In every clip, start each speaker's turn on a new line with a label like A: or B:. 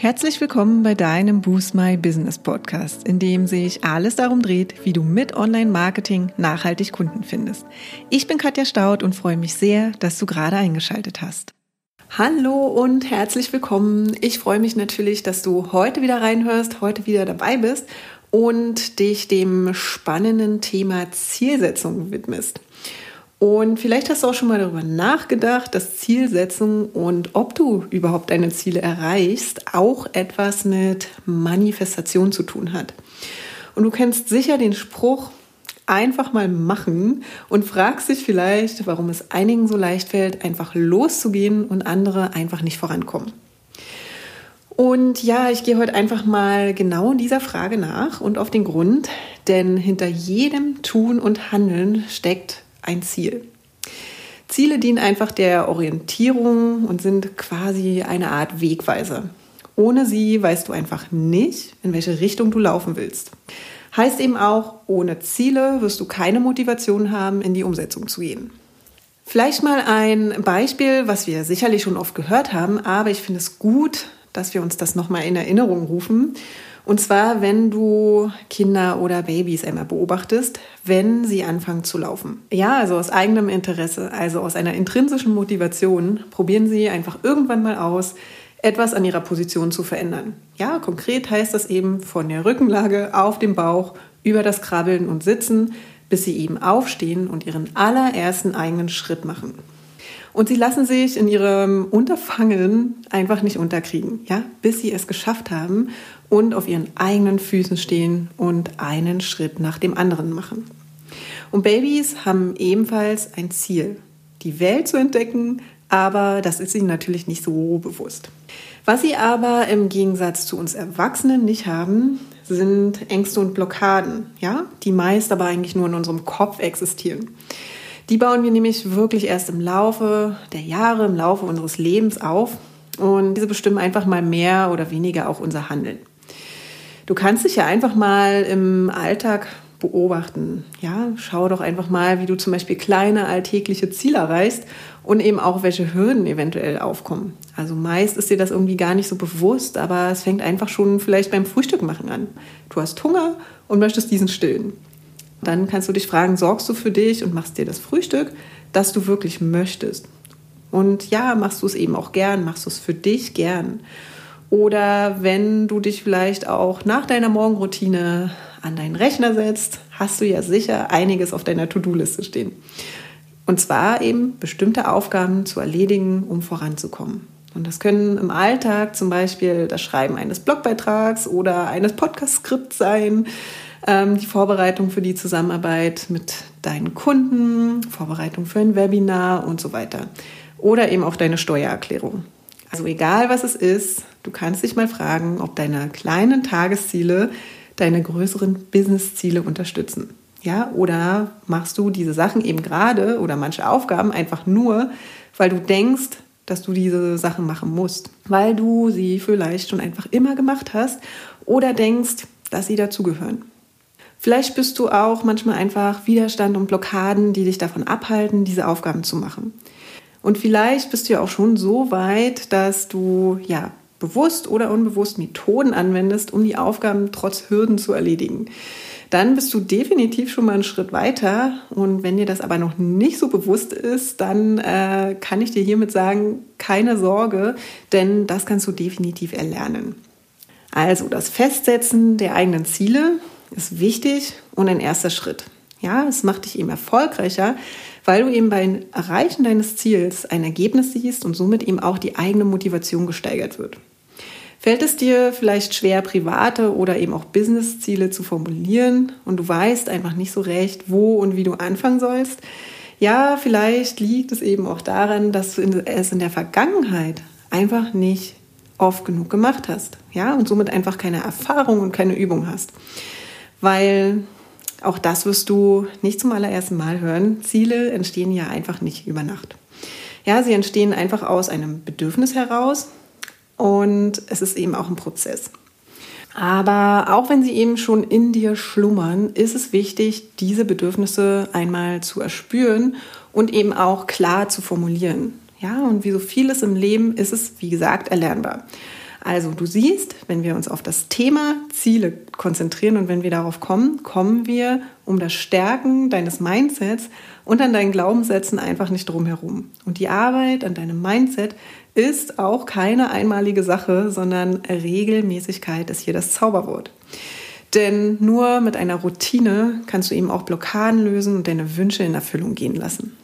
A: Herzlich willkommen bei deinem Boost My Business Podcast, in dem sich alles darum dreht, wie du mit Online-Marketing nachhaltig Kunden findest. Ich bin Katja Staud und freue mich sehr, dass du gerade eingeschaltet hast. Hallo und herzlich willkommen. Ich freue mich natürlich, dass du heute wieder reinhörst, heute wieder dabei bist und dich dem spannenden Thema Zielsetzung widmest. Und vielleicht hast du auch schon mal darüber nachgedacht, dass Zielsetzung und ob du überhaupt deine Ziele erreichst, auch etwas mit Manifestation zu tun hat. Und du kennst sicher den Spruch, einfach mal machen und fragst dich vielleicht, warum es einigen so leicht fällt, einfach loszugehen und andere einfach nicht vorankommen. Und ja, ich gehe heute einfach mal genau dieser Frage nach und auf den Grund, denn hinter jedem Tun und Handeln steckt ein Ziel. Ziele dienen einfach der Orientierung und sind quasi eine Art Wegweiser. Ohne sie weißt du einfach nicht, in welche Richtung du laufen willst. Heißt eben auch, ohne Ziele wirst du keine Motivation haben, in die Umsetzung zu gehen. Vielleicht mal ein Beispiel, was wir sicherlich schon oft gehört haben, aber ich finde es gut, dass wir uns das nochmal in Erinnerung rufen. Und zwar, wenn du Kinder oder Babys einmal beobachtest, wenn sie anfangen zu laufen. Ja, also aus eigenem Interesse, also aus einer intrinsischen Motivation, probieren sie einfach irgendwann mal aus, etwas an ihrer Position zu verändern. Ja, konkret heißt das eben von der Rückenlage auf dem Bauch über das Krabbeln und Sitzen, bis sie eben aufstehen und ihren allerersten eigenen Schritt machen. Und sie lassen sich in ihrem Unterfangen einfach nicht unterkriegen, ja, bis sie es geschafft haben und auf ihren eigenen Füßen stehen und einen Schritt nach dem anderen machen. Und Babys haben ebenfalls ein Ziel, die Welt zu entdecken, aber das ist ihnen natürlich nicht so bewusst. Was sie aber im Gegensatz zu uns Erwachsenen nicht haben, sind Ängste und Blockaden, ja, die meist aber eigentlich nur in unserem Kopf existieren. Die bauen wir nämlich wirklich erst im Laufe der Jahre, im Laufe unseres Lebens auf und diese bestimmen einfach mal mehr oder weniger auch unser Handeln. Du kannst dich ja einfach mal im Alltag beobachten. Ja, schau doch einfach mal, wie du zum Beispiel kleine alltägliche Ziele erreichst und eben auch welche Hürden eventuell aufkommen. Also meist ist dir das irgendwie gar nicht so bewusst, aber es fängt einfach schon vielleicht beim Frühstück machen an. Du hast Hunger und möchtest diesen stillen. Dann kannst du dich fragen, sorgst du für dich und machst dir das Frühstück, das du wirklich möchtest. Und ja, machst du es eben auch gern, machst du es für dich gern. Oder wenn du dich vielleicht auch nach deiner Morgenroutine an deinen Rechner setzt, hast du ja sicher einiges auf deiner To-Do-Liste stehen. Und zwar eben bestimmte Aufgaben zu erledigen, um voranzukommen. Und das können im Alltag zum Beispiel das Schreiben eines Blogbeitrags oder eines Podcast-Skripts sein, die Vorbereitung für die Zusammenarbeit mit deinen Kunden, Vorbereitung für ein Webinar und so weiter. Oder eben auch deine Steuererklärung. Also egal was es ist, du kannst dich mal fragen, ob deine kleinen Tagesziele deine größeren Businessziele unterstützen. Ja, oder machst du diese Sachen eben gerade oder manche Aufgaben einfach nur, weil du denkst, dass du diese Sachen machen musst, weil du sie vielleicht schon einfach immer gemacht hast oder denkst, dass sie dazugehören. Vielleicht bist du auch manchmal einfach Widerstand und Blockaden, die dich davon abhalten, diese Aufgaben zu machen. Und vielleicht bist du ja auch schon so weit, dass du ja bewusst oder unbewusst Methoden anwendest, um die Aufgaben trotz Hürden zu erledigen. Dann bist du definitiv schon mal einen Schritt weiter. Und wenn dir das aber noch nicht so bewusst ist, dann äh, kann ich dir hiermit sagen, keine Sorge, denn das kannst du definitiv erlernen. Also das Festsetzen der eigenen Ziele ist wichtig und ein erster Schritt. Ja, es macht dich eben erfolgreicher, weil du eben beim Erreichen deines Ziels ein Ergebnis siehst und somit eben auch die eigene Motivation gesteigert wird. Fällt es dir vielleicht schwer, private oder eben auch Business-Ziele zu formulieren und du weißt einfach nicht so recht, wo und wie du anfangen sollst? Ja, vielleicht liegt es eben auch daran, dass du es in der Vergangenheit einfach nicht oft genug gemacht hast, ja, und somit einfach keine Erfahrung und keine Übung hast weil auch das wirst du nicht zum allerersten Mal hören. Ziele entstehen ja einfach nicht über Nacht. Ja, sie entstehen einfach aus einem Bedürfnis heraus und es ist eben auch ein Prozess. Aber auch wenn sie eben schon in dir schlummern, ist es wichtig, diese Bedürfnisse einmal zu erspüren und eben auch klar zu formulieren. Ja, und wie so vieles im Leben ist es, wie gesagt, erlernbar. Also du siehst, wenn wir uns auf das Thema Ziele konzentrieren und wenn wir darauf kommen, kommen wir um das Stärken deines Mindsets und an deinen Glaubenssätzen einfach nicht drum herum. Und die Arbeit an deinem Mindset ist auch keine einmalige Sache, sondern Regelmäßigkeit ist hier das Zauberwort. Denn nur mit einer Routine kannst du eben auch Blockaden lösen und deine Wünsche in Erfüllung gehen lassen.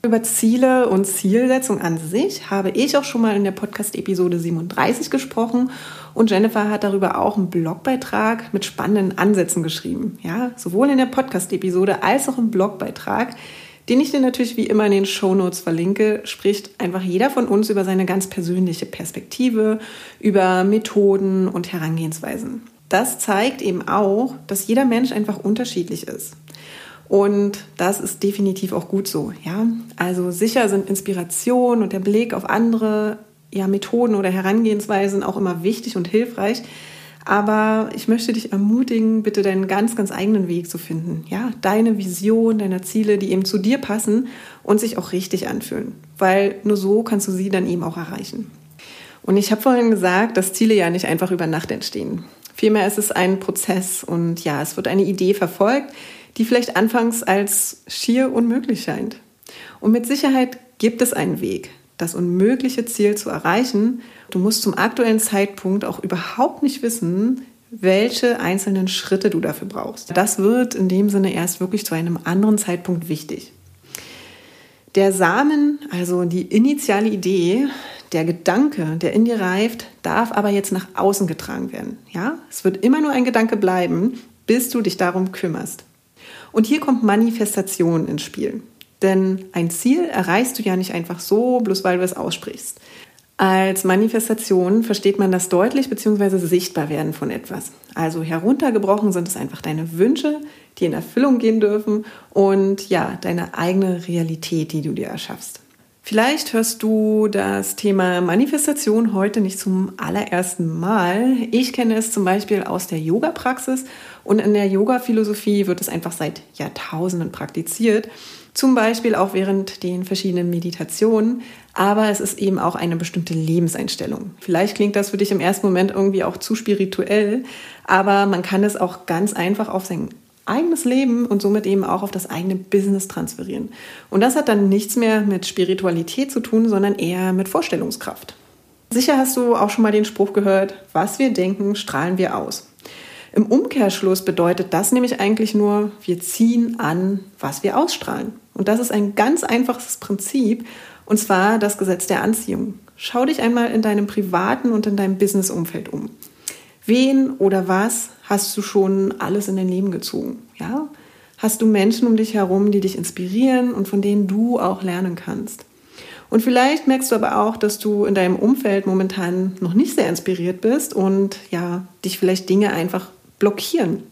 A: Über Ziele und Zielsetzung an sich habe ich auch schon mal in der Podcast-Episode 37 gesprochen und Jennifer hat darüber auch einen Blogbeitrag mit spannenden Ansätzen geschrieben. Ja, sowohl in der Podcast-Episode als auch im Blogbeitrag, den ich dir natürlich wie immer in den Show Notes verlinke, spricht einfach jeder von uns über seine ganz persönliche Perspektive, über Methoden und Herangehensweisen. Das zeigt eben auch, dass jeder Mensch einfach unterschiedlich ist. Und das ist definitiv auch gut so, ja. Also sicher sind Inspiration und der Blick auf andere ja, Methoden oder Herangehensweisen auch immer wichtig und hilfreich. Aber ich möchte dich ermutigen, bitte deinen ganz, ganz eigenen Weg zu finden. Ja, deine Vision, deine Ziele, die eben zu dir passen und sich auch richtig anfühlen. Weil nur so kannst du sie dann eben auch erreichen. Und ich habe vorhin gesagt, dass Ziele ja nicht einfach über Nacht entstehen. Vielmehr ist es ein Prozess und ja, es wird eine Idee verfolgt, die vielleicht anfangs als schier unmöglich scheint. Und mit Sicherheit gibt es einen Weg, das unmögliche Ziel zu erreichen. Du musst zum aktuellen Zeitpunkt auch überhaupt nicht wissen, welche einzelnen Schritte du dafür brauchst. Das wird in dem Sinne erst wirklich zu einem anderen Zeitpunkt wichtig. Der Samen, also die initiale Idee, der Gedanke, der in dir reift, darf aber jetzt nach außen getragen werden. Ja, es wird immer nur ein Gedanke bleiben, bis du dich darum kümmerst. Und hier kommt Manifestation ins Spiel. Denn ein Ziel erreichst du ja nicht einfach so, bloß weil du es aussprichst. Als Manifestation versteht man das deutlich bzw. sichtbar werden von etwas. Also heruntergebrochen sind es einfach deine Wünsche, die in Erfüllung gehen dürfen und ja, deine eigene Realität, die du dir erschaffst. Vielleicht hörst du das Thema Manifestation heute nicht zum allerersten Mal. Ich kenne es zum Beispiel aus der Yoga-Praxis und in der Yoga-Philosophie wird es einfach seit Jahrtausenden praktiziert. Zum Beispiel auch während den verschiedenen Meditationen. Aber es ist eben auch eine bestimmte Lebenseinstellung. Vielleicht klingt das für dich im ersten Moment irgendwie auch zu spirituell, aber man kann es auch ganz einfach auf sein eigenes Leben und somit eben auch auf das eigene Business transferieren. Und das hat dann nichts mehr mit Spiritualität zu tun, sondern eher mit Vorstellungskraft. Sicher hast du auch schon mal den Spruch gehört, was wir denken, strahlen wir aus. Im Umkehrschluss bedeutet das nämlich eigentlich nur, wir ziehen an, was wir ausstrahlen. Und das ist ein ganz einfaches Prinzip, und zwar das Gesetz der Anziehung. Schau dich einmal in deinem privaten und in deinem Businessumfeld um. Wen oder was hast du schon alles in dein Leben gezogen? Ja? Hast du Menschen um dich herum, die dich inspirieren und von denen du auch lernen kannst? Und vielleicht merkst du aber auch, dass du in deinem Umfeld momentan noch nicht sehr inspiriert bist und ja, dich vielleicht Dinge einfach blockieren.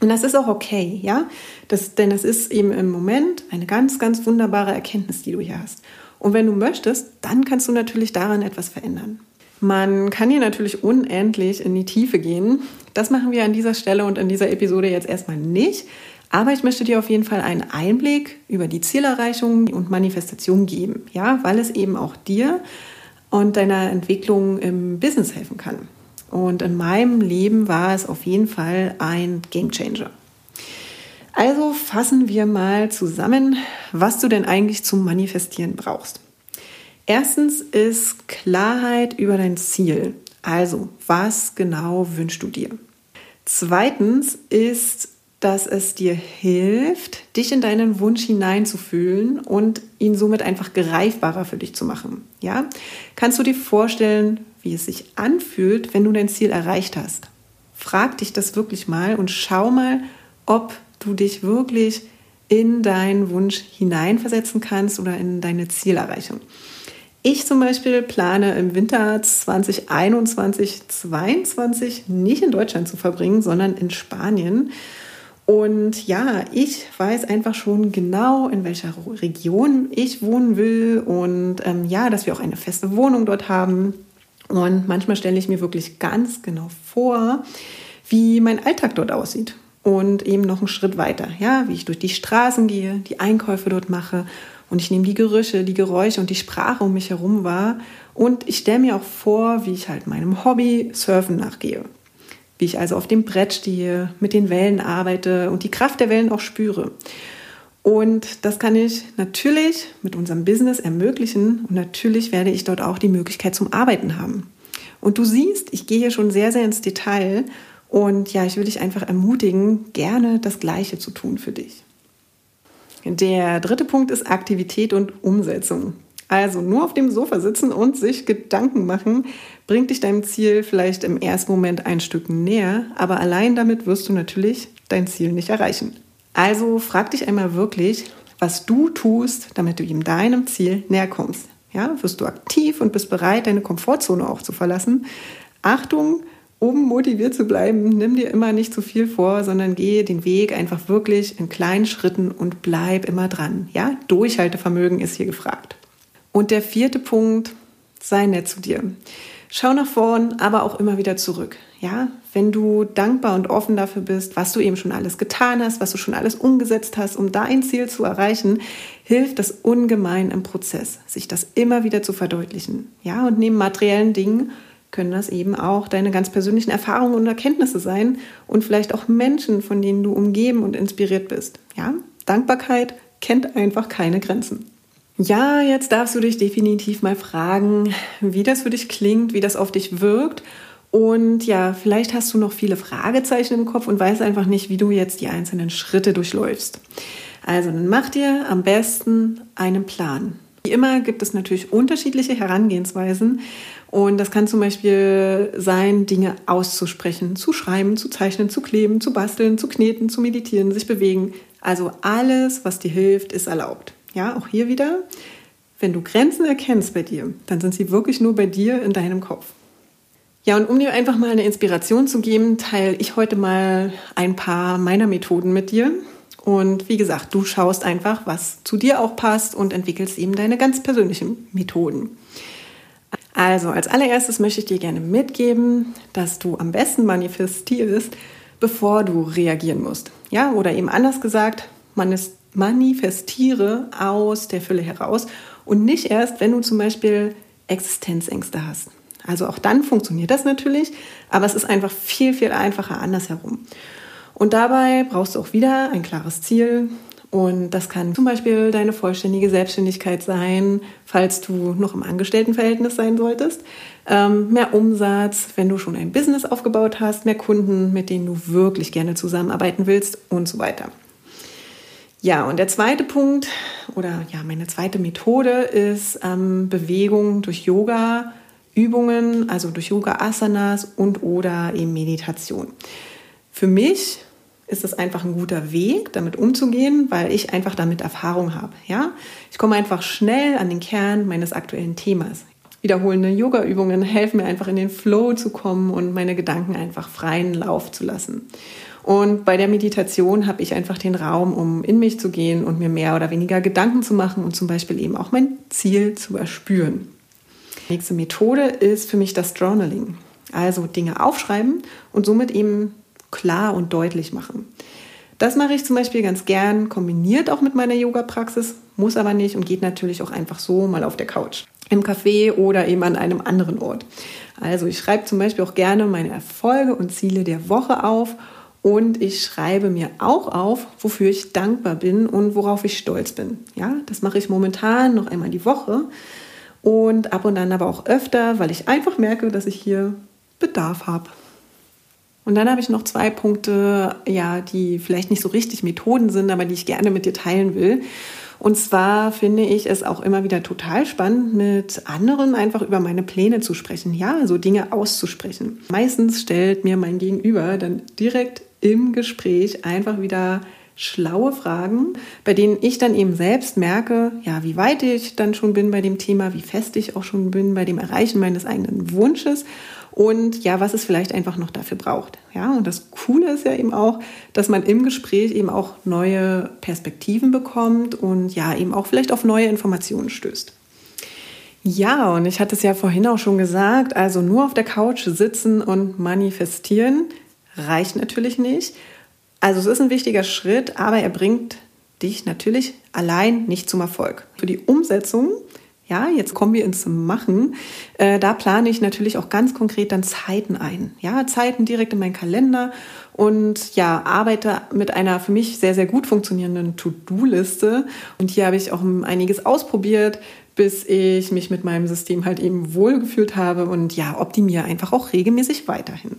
A: Und das ist auch okay, ja? Das, denn es ist eben im Moment eine ganz, ganz wunderbare Erkenntnis, die du hier hast. Und wenn du möchtest, dann kannst du natürlich daran etwas verändern. Man kann hier natürlich unendlich in die Tiefe gehen. Das machen wir an dieser Stelle und in dieser Episode jetzt erstmal nicht. Aber ich möchte dir auf jeden Fall einen Einblick über die Zielerreichung und Manifestation geben, ja, weil es eben auch dir und deiner Entwicklung im Business helfen kann. Und in meinem Leben war es auf jeden Fall ein Gamechanger. Also fassen wir mal zusammen, was du denn eigentlich zum Manifestieren brauchst. Erstens ist Klarheit über dein Ziel. Also, was genau wünschst du dir? Zweitens ist, dass es dir hilft, dich in deinen Wunsch hineinzufühlen und ihn somit einfach greifbarer für dich zu machen. Ja? Kannst du dir vorstellen, wie es sich anfühlt, wenn du dein Ziel erreicht hast? Frag dich das wirklich mal und schau mal, ob du dich wirklich in deinen Wunsch hineinversetzen kannst oder in deine Zielerreichung. Ich zum Beispiel plane im Winter 2021, 2022 nicht in Deutschland zu verbringen, sondern in Spanien. Und ja, ich weiß einfach schon genau, in welcher Region ich wohnen will und ähm, ja, dass wir auch eine feste Wohnung dort haben. Und manchmal stelle ich mir wirklich ganz genau vor, wie mein Alltag dort aussieht. Und eben noch einen Schritt weiter, ja, wie ich durch die Straßen gehe, die Einkäufe dort mache und ich nehme die Gerüche, die Geräusche und die Sprache um mich herum wahr Und ich stelle mir auch vor, wie ich halt meinem Hobby Surfen nachgehe. Wie ich also auf dem Brett stehe, mit den Wellen arbeite und die Kraft der Wellen auch spüre. Und das kann ich natürlich mit unserem Business ermöglichen und natürlich werde ich dort auch die Möglichkeit zum Arbeiten haben. Und du siehst, ich gehe hier schon sehr, sehr ins Detail und ja, ich will dich einfach ermutigen, gerne das Gleiche zu tun für dich. Der dritte Punkt ist Aktivität und Umsetzung. Also nur auf dem Sofa sitzen und sich Gedanken machen, bringt dich deinem Ziel vielleicht im ersten Moment ein Stück näher, aber allein damit wirst du natürlich dein Ziel nicht erreichen. Also frag dich einmal wirklich, was du tust, damit du ihm deinem Ziel näher kommst. Ja, wirst du aktiv und bist bereit, deine Komfortzone auch zu verlassen. Achtung, um motiviert zu bleiben, nimm dir immer nicht zu viel vor, sondern gehe den Weg einfach wirklich in kleinen Schritten und bleib immer dran. Ja, Durchhaltevermögen ist hier gefragt. Und der vierte Punkt, sei nett zu dir. Schau nach vorn, aber auch immer wieder zurück. Ja, wenn du dankbar und offen dafür bist, was du eben schon alles getan hast, was du schon alles umgesetzt hast, um dein Ziel zu erreichen, hilft das ungemein im Prozess, sich das immer wieder zu verdeutlichen. Ja, und neben materiellen Dingen können das eben auch deine ganz persönlichen Erfahrungen und Erkenntnisse sein und vielleicht auch Menschen, von denen du umgeben und inspiriert bist. Ja, Dankbarkeit kennt einfach keine Grenzen. Ja, jetzt darfst du dich definitiv mal fragen, wie das für dich klingt, wie das auf dich wirkt. Und ja, vielleicht hast du noch viele Fragezeichen im Kopf und weißt einfach nicht, wie du jetzt die einzelnen Schritte durchläufst. Also dann mach dir am besten einen Plan. Wie immer gibt es natürlich unterschiedliche Herangehensweisen und das kann zum Beispiel sein, Dinge auszusprechen, zu schreiben, zu zeichnen, zu kleben, zu basteln, zu kneten, zu meditieren, sich bewegen. Also alles, was dir hilft, ist erlaubt. Ja, auch hier wieder, wenn du Grenzen erkennst bei dir, dann sind sie wirklich nur bei dir in deinem Kopf. Ja, und um dir einfach mal eine Inspiration zu geben, teile ich heute mal ein paar meiner Methoden mit dir. Und wie gesagt, du schaust einfach, was zu dir auch passt und entwickelst eben deine ganz persönlichen Methoden. Also, als allererstes möchte ich dir gerne mitgeben, dass du am besten manifestierst, bevor du reagieren musst. Ja, oder eben anders gesagt, manifestiere aus der Fülle heraus und nicht erst, wenn du zum Beispiel Existenzängste hast. Also auch dann funktioniert das natürlich, aber es ist einfach viel, viel einfacher andersherum. Und dabei brauchst du auch wieder ein klares Ziel. Und das kann zum Beispiel deine vollständige Selbstständigkeit sein, falls du noch im Angestelltenverhältnis sein solltest. Ähm, mehr Umsatz, wenn du schon ein Business aufgebaut hast, mehr Kunden, mit denen du wirklich gerne zusammenarbeiten willst und so weiter. Ja, und der zweite Punkt oder ja, meine zweite Methode ist ähm, Bewegung durch Yoga, Übungen, also durch Yoga Asanas und oder eben Meditation. Für mich ist es einfach ein guter Weg, damit umzugehen, weil ich einfach damit Erfahrung habe. Ja, ich komme einfach schnell an den Kern meines aktuellen Themas. Wiederholende Yoga-Übungen helfen mir einfach in den Flow zu kommen und meine Gedanken einfach freien Lauf zu lassen. Und bei der Meditation habe ich einfach den Raum, um in mich zu gehen und mir mehr oder weniger Gedanken zu machen und zum Beispiel eben auch mein Ziel zu erspüren. Die nächste Methode ist für mich das Journaling. Also Dinge aufschreiben und somit eben klar und deutlich machen. Das mache ich zum Beispiel ganz gern, kombiniert auch mit meiner Yoga-Praxis, muss aber nicht und geht natürlich auch einfach so mal auf der Couch, im Café oder eben an einem anderen Ort. Also ich schreibe zum Beispiel auch gerne meine Erfolge und Ziele der Woche auf und ich schreibe mir auch auf, wofür ich dankbar bin und worauf ich stolz bin. Ja, das mache ich momentan noch einmal die Woche und ab und an aber auch öfter, weil ich einfach merke, dass ich hier Bedarf habe. Und dann habe ich noch zwei Punkte, ja, die vielleicht nicht so richtig Methoden sind, aber die ich gerne mit dir teilen will. Und zwar finde ich es auch immer wieder total spannend, mit anderen einfach über meine Pläne zu sprechen. Ja, so Dinge auszusprechen. Meistens stellt mir mein Gegenüber dann direkt im Gespräch einfach wieder schlaue Fragen, bei denen ich dann eben selbst merke, ja, wie weit ich dann schon bin bei dem Thema, wie fest ich auch schon bin bei dem Erreichen meines eigenen Wunsches und ja, was es vielleicht einfach noch dafür braucht. Ja, und das Coole ist ja eben auch, dass man im Gespräch eben auch neue Perspektiven bekommt und ja, eben auch vielleicht auf neue Informationen stößt. Ja, und ich hatte es ja vorhin auch schon gesagt, also nur auf der Couch sitzen und manifestieren reicht natürlich nicht. Also es ist ein wichtiger Schritt, aber er bringt dich natürlich allein nicht zum Erfolg. Für die Umsetzung Ja, jetzt kommen wir ins Machen. Äh, da plane ich natürlich auch ganz konkret dann Zeiten ein. Ja, Zeiten direkt in meinen Kalender und ja, arbeite mit einer für mich sehr, sehr gut funktionierenden To-Do-Liste. Und hier habe ich auch einiges ausprobiert, bis ich mich mit meinem System halt eben wohlgefühlt habe und ja, optimiere einfach auch regelmäßig weiterhin.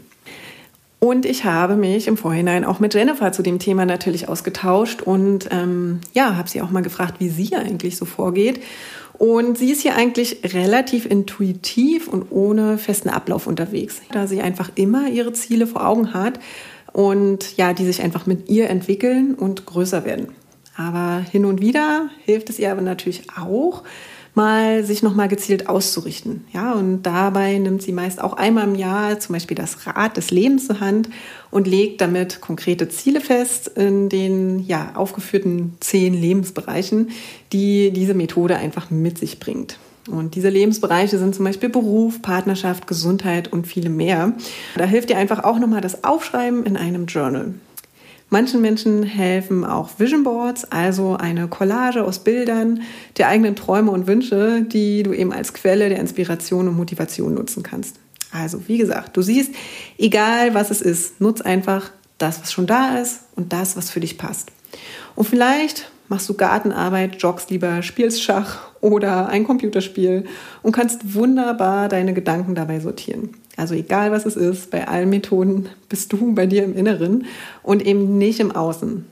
A: Und ich habe mich im Vorhinein auch mit Jennifer zu dem Thema natürlich ausgetauscht und ähm, ja, habe sie auch mal gefragt, wie sie eigentlich so vorgeht. Und sie ist hier eigentlich relativ intuitiv und ohne festen Ablauf unterwegs, da sie einfach immer ihre Ziele vor Augen hat und ja, die sich einfach mit ihr entwickeln und größer werden. Aber hin und wieder hilft es ihr aber natürlich auch, mal sich nochmal gezielt auszurichten. Ja, und dabei nimmt sie meist auch einmal im Jahr zum Beispiel das Rad des Lebens zur Hand und legt damit konkrete Ziele fest in den ja, aufgeführten zehn Lebensbereichen, die diese Methode einfach mit sich bringt. Und diese Lebensbereiche sind zum Beispiel Beruf, Partnerschaft, Gesundheit und viele mehr. Da hilft dir einfach auch nochmal das Aufschreiben in einem Journal. Manchen Menschen helfen auch Vision Boards, also eine Collage aus Bildern der eigenen Träume und Wünsche, die du eben als Quelle der Inspiration und Motivation nutzen kannst. Also, wie gesagt, du siehst, egal was es ist, nutz einfach das, was schon da ist und das, was für dich passt. Und vielleicht machst du Gartenarbeit, joggst lieber, spielst Schach oder ein Computerspiel und kannst wunderbar deine Gedanken dabei sortieren. Also egal was es ist, bei allen Methoden bist du bei dir im Inneren und eben nicht im Außen.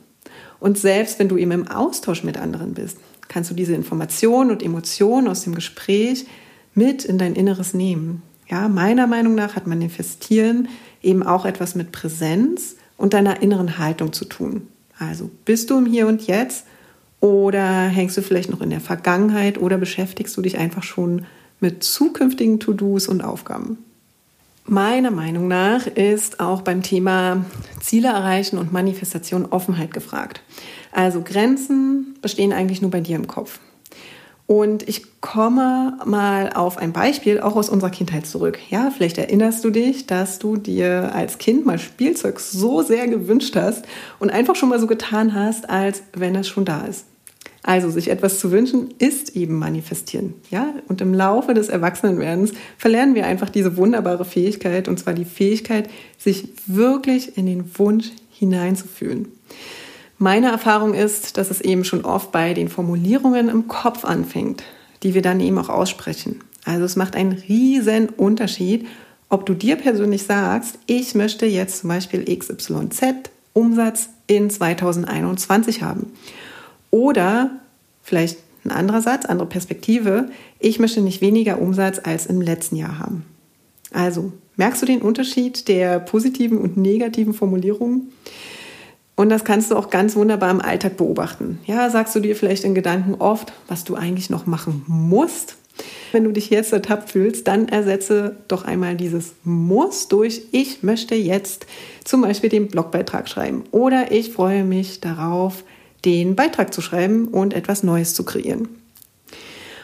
A: Und selbst wenn du eben im Austausch mit anderen bist, kannst du diese Informationen und Emotionen aus dem Gespräch mit in dein Inneres nehmen. Ja, meiner Meinung nach hat Manifestieren eben auch etwas mit Präsenz und deiner inneren Haltung zu tun. Also bist du im Hier und Jetzt oder hängst du vielleicht noch in der Vergangenheit oder beschäftigst du dich einfach schon mit zukünftigen To-Dos und Aufgaben? Meiner Meinung nach ist auch beim Thema Ziele erreichen und Manifestation Offenheit gefragt. Also Grenzen bestehen eigentlich nur bei dir im Kopf. Und ich komme mal auf ein Beispiel auch aus unserer Kindheit zurück. Ja, vielleicht erinnerst du dich, dass du dir als Kind mal Spielzeug so sehr gewünscht hast und einfach schon mal so getan hast, als wenn es schon da ist. Also sich etwas zu wünschen ist eben manifestieren, ja? Und im Laufe des Erwachsenenwerdens verlernen wir einfach diese wunderbare Fähigkeit und zwar die Fähigkeit, sich wirklich in den Wunsch hineinzufühlen. Meine Erfahrung ist, dass es eben schon oft bei den Formulierungen im Kopf anfängt, die wir dann eben auch aussprechen. Also es macht einen riesen Unterschied, ob du dir persönlich sagst, ich möchte jetzt zum Beispiel XYZ Umsatz in 2021 haben oder vielleicht ein anderer Satz, andere Perspektive, ich möchte nicht weniger Umsatz als im letzten Jahr haben. Also, merkst du den Unterschied der positiven und negativen Formulierungen? Und das kannst du auch ganz wunderbar im Alltag beobachten. Ja, sagst du dir vielleicht in Gedanken oft, was du eigentlich noch machen musst. Wenn du dich jetzt ertappt fühlst, dann ersetze doch einmal dieses Muss durch Ich möchte jetzt zum Beispiel den Blogbeitrag schreiben oder ich freue mich darauf, den Beitrag zu schreiben und etwas Neues zu kreieren.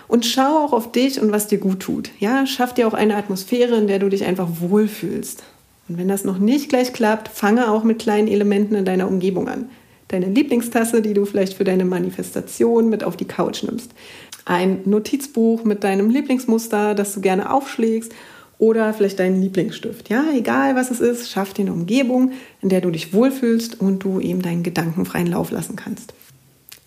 A: Und schau auch auf dich und was dir gut tut. Ja, schaff dir auch eine Atmosphäre, in der du dich einfach wohlfühlst. Und wenn das noch nicht gleich klappt, fange auch mit kleinen Elementen in deiner Umgebung an. Deine Lieblingstasse, die du vielleicht für deine Manifestation mit auf die Couch nimmst. Ein Notizbuch mit deinem Lieblingsmuster, das du gerne aufschlägst oder vielleicht deinen Lieblingsstift. Ja, egal was es ist, schaff dir eine Umgebung, in der du dich wohlfühlst und du eben deinen Gedanken freien Lauf lassen kannst.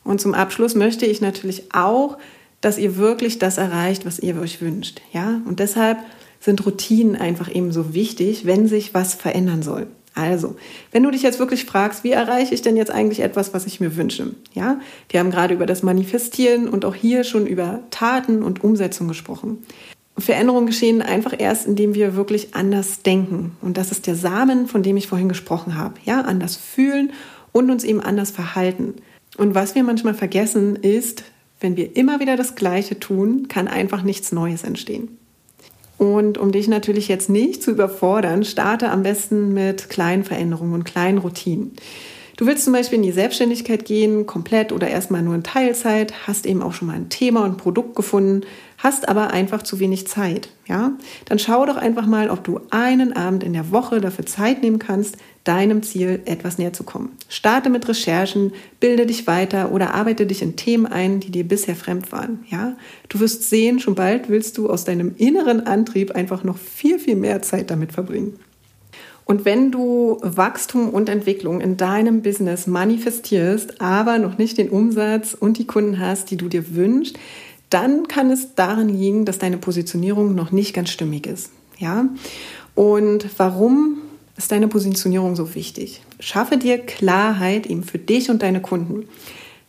A: Und zum Abschluss möchte ich natürlich auch, dass ihr wirklich das erreicht, was ihr euch wünscht. Ja, und deshalb sind Routinen einfach eben so wichtig, wenn sich was verändern soll. Also, wenn du dich jetzt wirklich fragst, wie erreiche ich denn jetzt eigentlich etwas, was ich mir wünsche? Ja, wir haben gerade über das Manifestieren und auch hier schon über Taten und Umsetzung gesprochen. Veränderungen geschehen einfach erst, indem wir wirklich anders denken. Und das ist der Samen, von dem ich vorhin gesprochen habe. Ja, anders fühlen und uns eben anders verhalten. Und was wir manchmal vergessen ist, wenn wir immer wieder das Gleiche tun, kann einfach nichts Neues entstehen. Und um dich natürlich jetzt nicht zu überfordern, starte am besten mit kleinen Veränderungen und kleinen Routinen. Du willst zum Beispiel in die Selbstständigkeit gehen, komplett oder erstmal nur in Teilzeit, hast eben auch schon mal ein Thema und Produkt gefunden, hast aber einfach zu wenig Zeit, ja? Dann schau doch einfach mal, ob du einen Abend in der Woche dafür Zeit nehmen kannst, deinem Ziel etwas näher zu kommen. Starte mit Recherchen, bilde dich weiter oder arbeite dich in Themen ein, die dir bisher fremd waren, ja? Du wirst sehen, schon bald willst du aus deinem inneren Antrieb einfach noch viel, viel mehr Zeit damit verbringen. Und wenn du Wachstum und Entwicklung in deinem Business manifestierst, aber noch nicht den Umsatz und die Kunden hast, die du dir wünschst, dann kann es daran liegen, dass deine Positionierung noch nicht ganz stimmig ist. Ja? Und warum ist deine Positionierung so wichtig? Schaffe dir Klarheit eben für dich und deine Kunden.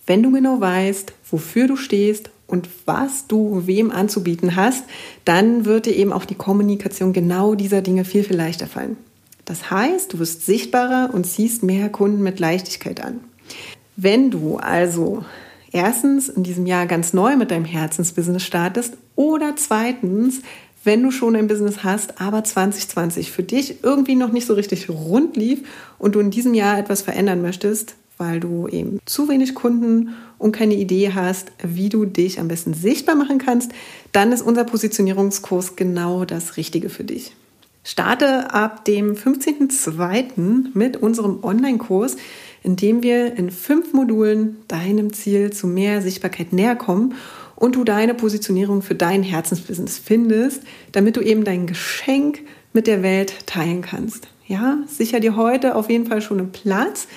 A: Wenn du genau weißt, wofür du stehst und was du wem anzubieten hast, dann wird dir eben auch die Kommunikation genau dieser Dinge viel, viel leichter fallen. Das heißt, du wirst sichtbarer und ziehst mehr Kunden mit Leichtigkeit an. Wenn du also erstens in diesem Jahr ganz neu mit deinem Herzensbusiness startest oder zweitens, wenn du schon ein Business hast, aber 2020 für dich irgendwie noch nicht so richtig rund lief und du in diesem Jahr etwas verändern möchtest, weil du eben zu wenig Kunden und keine Idee hast, wie du dich am besten sichtbar machen kannst, dann ist unser Positionierungskurs genau das Richtige für dich. Starte ab dem 15.02. mit unserem Online-Kurs, in dem wir in fünf Modulen deinem Ziel zu mehr Sichtbarkeit näher kommen und du deine Positionierung für dein Herzensbusiness findest, damit du eben dein Geschenk mit der Welt teilen kannst. Ja, sicher dir heute auf jeden Fall schon einen Platz,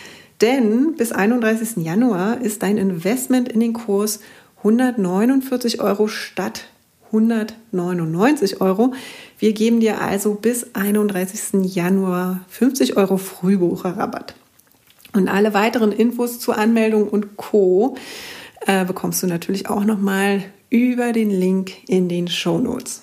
A: denn bis 31. Januar ist dein Investment in den Kurs 149 Euro statt 199 Euro. Wir geben dir also bis 31. Januar 50 Euro Frühbucherrabatt. Und alle weiteren Infos zur Anmeldung und Co. Äh, bekommst du natürlich auch nochmal über den Link in den Show Notes.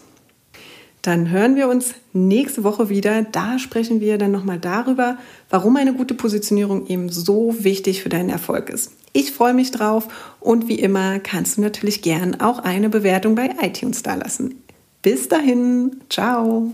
A: Dann hören wir uns nächste Woche wieder. Da sprechen wir dann nochmal darüber, warum eine gute Positionierung eben so wichtig für deinen Erfolg ist. Ich freue mich drauf und wie immer kannst du natürlich gern auch eine Bewertung bei iTunes dalassen. Bis dahin, ciao.